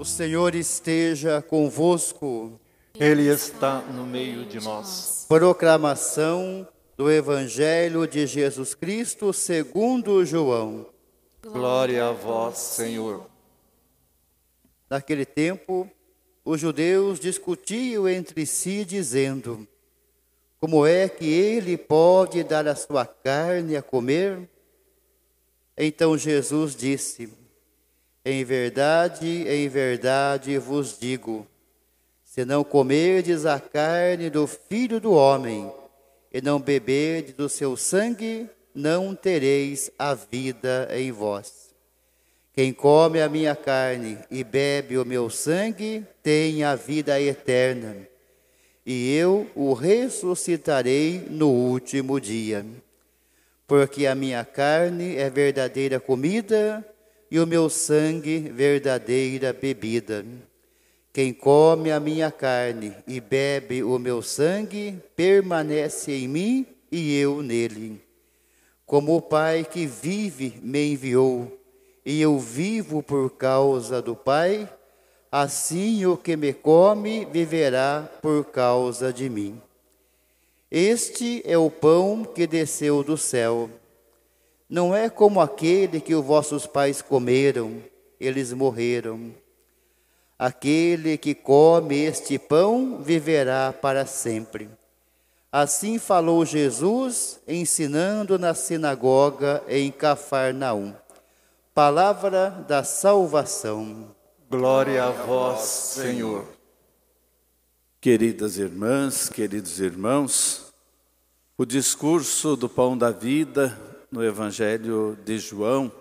O Senhor esteja convosco. Ele está no meio de nós. Proclamação do Evangelho de Jesus Cristo segundo João. Glória a vós, Senhor. Naquele tempo, os judeus discutiam entre si, dizendo: Como é que ele pode dar a sua carne a comer? Então Jesus disse: em verdade, em verdade vos digo: se não comerdes a carne do filho do homem e não beberdes do seu sangue, não tereis a vida em vós. Quem come a minha carne e bebe o meu sangue tem a vida eterna, e eu o ressuscitarei no último dia. Porque a minha carne é verdadeira comida e o meu sangue verdadeira bebida. Quem come a minha carne e bebe o meu sangue, permanece em mim e eu nele. Como o Pai que vive me enviou, e eu vivo por causa do Pai, assim o que me come viverá por causa de mim. Este é o pão que desceu do céu não é como aquele que os vossos pais comeram, eles morreram. Aquele que come este pão viverá para sempre. Assim falou Jesus, ensinando na sinagoga em Cafarnaum. Palavra da salvação. Glória a vós, Senhor. Queridas irmãs, queridos irmãos, o discurso do pão da vida no Evangelho de João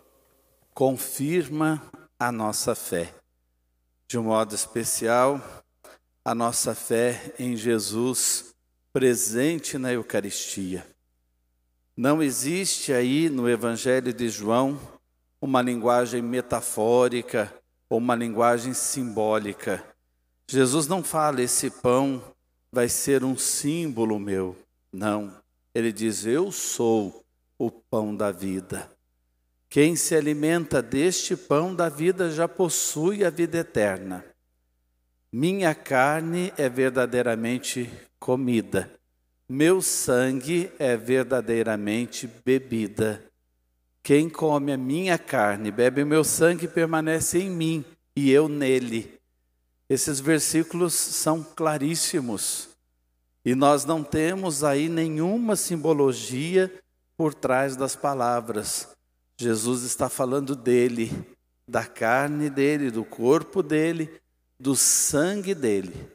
confirma a nossa fé. De um modo especial, a nossa fé em Jesus presente na Eucaristia. Não existe aí no Evangelho de João uma linguagem metafórica ou uma linguagem simbólica. Jesus não fala esse pão vai ser um símbolo meu. Não. Ele diz: Eu sou o pão da vida. Quem se alimenta deste pão da vida já possui a vida eterna. Minha carne é verdadeiramente comida, meu sangue é verdadeiramente bebida. Quem come a minha carne, bebe o meu sangue, permanece em mim e eu nele. Esses versículos são claríssimos. E nós não temos aí nenhuma simbologia por trás das palavras. Jesus está falando dele, da carne dele, do corpo dele, do sangue dele.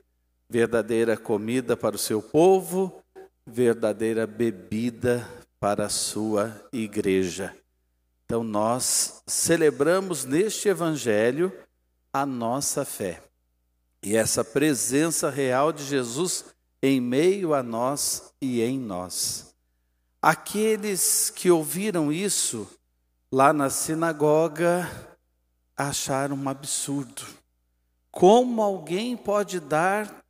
Verdadeira comida para o seu povo, verdadeira bebida para a sua igreja. Então nós celebramos neste evangelho a nossa fé. E essa presença real de Jesus em meio a nós e em nós. Aqueles que ouviram isso lá na sinagoga acharam um absurdo. Como alguém pode dar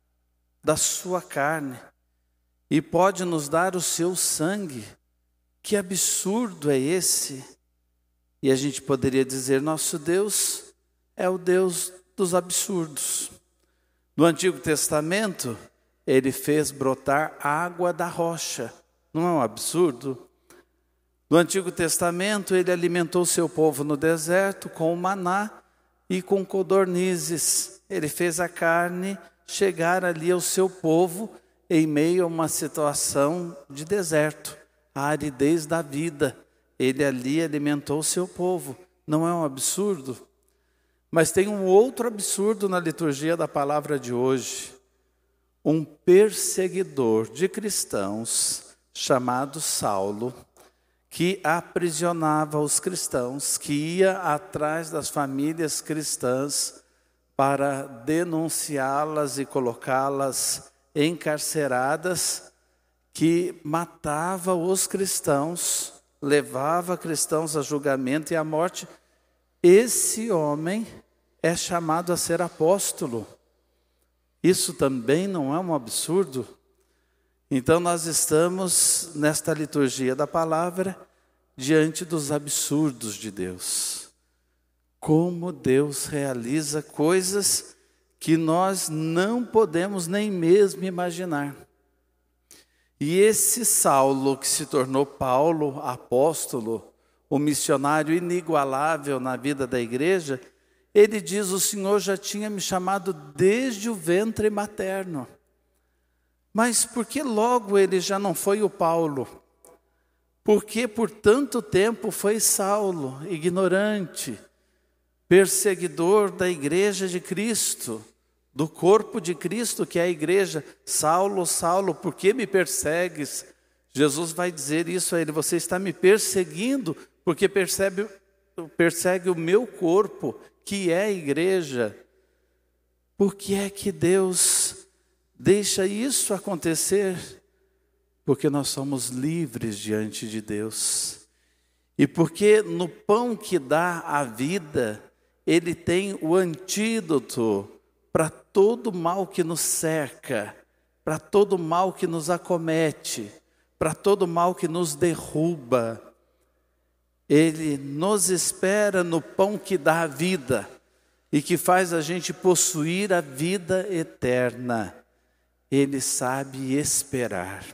da sua carne e pode nos dar o seu sangue? Que absurdo é esse? E a gente poderia dizer: nosso Deus é o Deus dos absurdos. No Antigo Testamento, ele fez brotar água da rocha não é um absurdo? No Antigo Testamento, ele alimentou seu povo no deserto com o maná e com codornizes. Ele fez a carne chegar ali ao seu povo em meio a uma situação de deserto, a aridez da vida. Ele ali alimentou seu povo. Não é um absurdo? Mas tem um outro absurdo na liturgia da palavra de hoje. Um perseguidor de cristãos chamado Saulo, que aprisionava os cristãos, que ia atrás das famílias cristãs para denunciá-las e colocá-las encarceradas, que matava os cristãos, levava cristãos a julgamento e à morte. Esse homem é chamado a ser apóstolo. Isso também não é um absurdo? Então, nós estamos nesta liturgia da palavra diante dos absurdos de Deus. como Deus realiza coisas que nós não podemos nem mesmo imaginar. E esse Saulo, que se tornou Paulo, apóstolo, o missionário inigualável na vida da igreja, ele diz: O Senhor já tinha me chamado desde o ventre materno. Mas por que logo ele já não foi o Paulo? Porque por tanto tempo foi Saulo, ignorante, perseguidor da igreja de Cristo, do corpo de Cristo, que é a igreja. Saulo, Saulo, por que me persegues? Jesus vai dizer isso a ele: Você está me perseguindo porque percebe, persegue o meu corpo, que é a igreja. Por que é que Deus deixa isso acontecer? Porque nós somos livres diante de Deus. E porque no pão que dá a vida, ele tem o antídoto para todo mal que nos cerca, para todo mal que nos acomete, para todo mal que nos derruba. Ele nos espera no pão que dá a vida e que faz a gente possuir a vida eterna. Ele sabe esperar.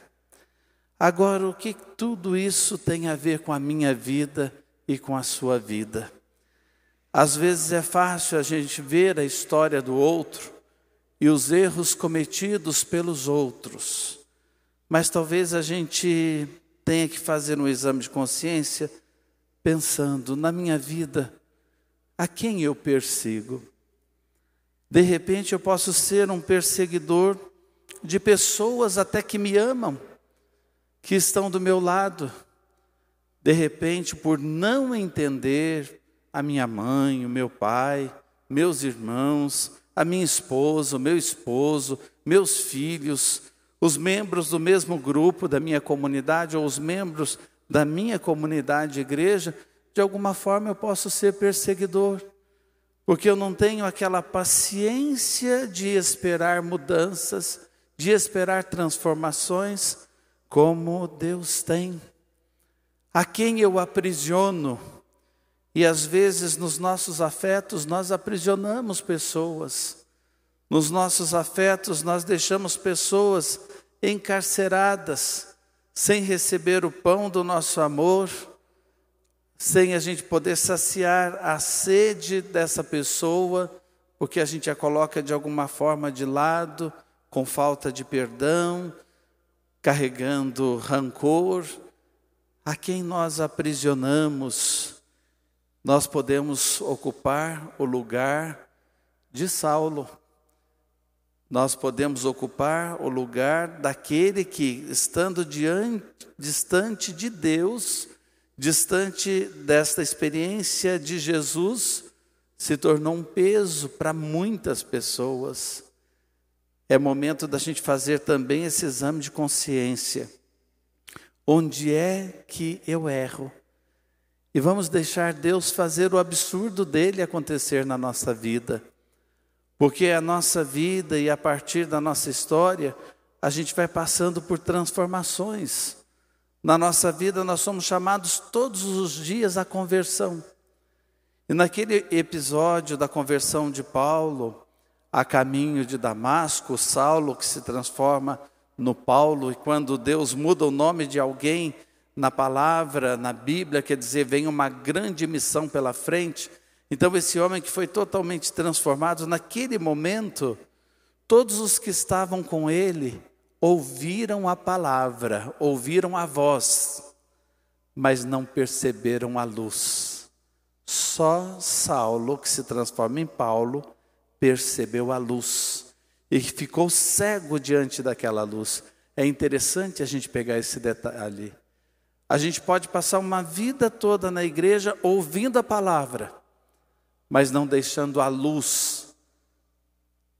Agora, o que tudo isso tem a ver com a minha vida e com a sua vida? Às vezes é fácil a gente ver a história do outro e os erros cometidos pelos outros, mas talvez a gente tenha que fazer um exame de consciência pensando na minha vida, a quem eu persigo? De repente eu posso ser um perseguidor de pessoas até que me amam, que estão do meu lado. De repente, por não entender a minha mãe, o meu pai, meus irmãos, a minha esposa, o meu esposo, meus filhos, os membros do mesmo grupo da minha comunidade ou os membros da minha comunidade de igreja, de alguma forma eu posso ser perseguidor, porque eu não tenho aquela paciência de esperar mudanças, de esperar transformações, como Deus tem. A quem eu aprisiono, e às vezes nos nossos afetos nós aprisionamos pessoas. Nos nossos afetos nós deixamos pessoas encarceradas, sem receber o pão do nosso amor, sem a gente poder saciar a sede dessa pessoa, porque a gente a coloca de alguma forma de lado, com falta de perdão, carregando rancor, a quem nós aprisionamos nós podemos ocupar o lugar de Saulo. Nós podemos ocupar o lugar daquele que, estando diante, distante de Deus, distante desta experiência de Jesus, se tornou um peso para muitas pessoas. É momento da gente fazer também esse exame de consciência. Onde é que eu erro? E vamos deixar Deus fazer o absurdo dele acontecer na nossa vida. Porque a nossa vida e a partir da nossa história, a gente vai passando por transformações. Na nossa vida, nós somos chamados todos os dias à conversão. E naquele episódio da conversão de Paulo, a caminho de Damasco, Saulo que se transforma no Paulo, e quando Deus muda o nome de alguém, na palavra, na Bíblia, quer dizer, vem uma grande missão pela frente. Então, esse homem que foi totalmente transformado, naquele momento, todos os que estavam com ele ouviram a palavra, ouviram a voz, mas não perceberam a luz. Só Saulo, que se transforma em Paulo, percebeu a luz e ficou cego diante daquela luz. É interessante a gente pegar esse detalhe. A gente pode passar uma vida toda na igreja ouvindo a palavra, mas não deixando a luz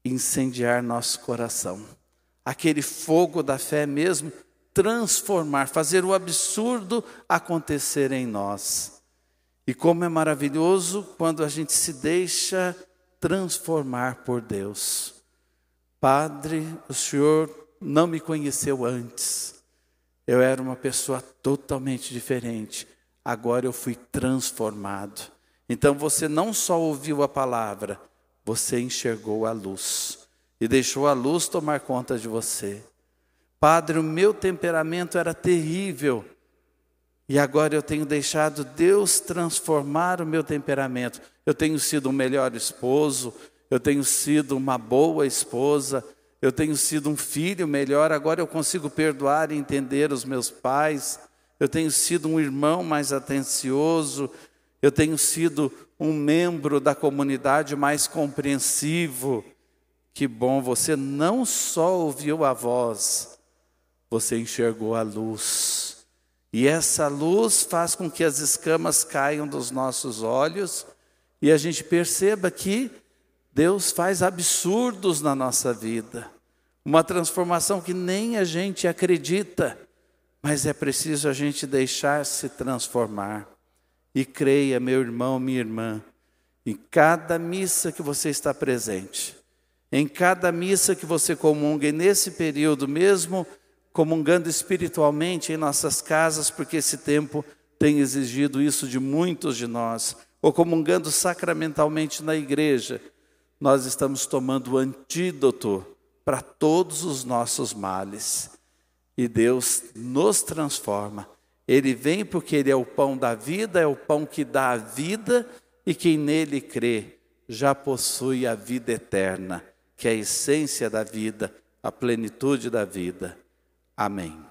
incendiar nosso coração. Aquele fogo da fé mesmo transformar, fazer o absurdo acontecer em nós. E como é maravilhoso quando a gente se deixa transformar por Deus. Padre, o Senhor não me conheceu antes eu era uma pessoa totalmente diferente. Agora eu fui transformado. Então você não só ouviu a palavra, você enxergou a luz e deixou a luz tomar conta de você. Padre, o meu temperamento era terrível e agora eu tenho deixado Deus transformar o meu temperamento. Eu tenho sido um melhor esposo, eu tenho sido uma boa esposa, eu tenho sido um filho melhor, agora eu consigo perdoar e entender os meus pais, eu tenho sido um irmão mais atencioso, eu tenho sido um membro da comunidade mais compreensivo. Que bom, você não só ouviu a voz, você enxergou a luz. E essa luz faz com que as escamas caiam dos nossos olhos e a gente perceba que Deus faz absurdos na nossa vida. Uma transformação que nem a gente acredita, mas é preciso a gente deixar se transformar. E creia, meu irmão, minha irmã, em cada missa que você está presente, em cada missa que você comunga, e nesse período mesmo, comungando espiritualmente em nossas casas, porque esse tempo tem exigido isso de muitos de nós, ou comungando sacramentalmente na igreja, nós estamos tomando o antídoto para todos os nossos males. E Deus nos transforma. Ele vem porque Ele é o pão da vida, é o pão que dá a vida, e quem nele crê já possui a vida eterna, que é a essência da vida, a plenitude da vida. Amém.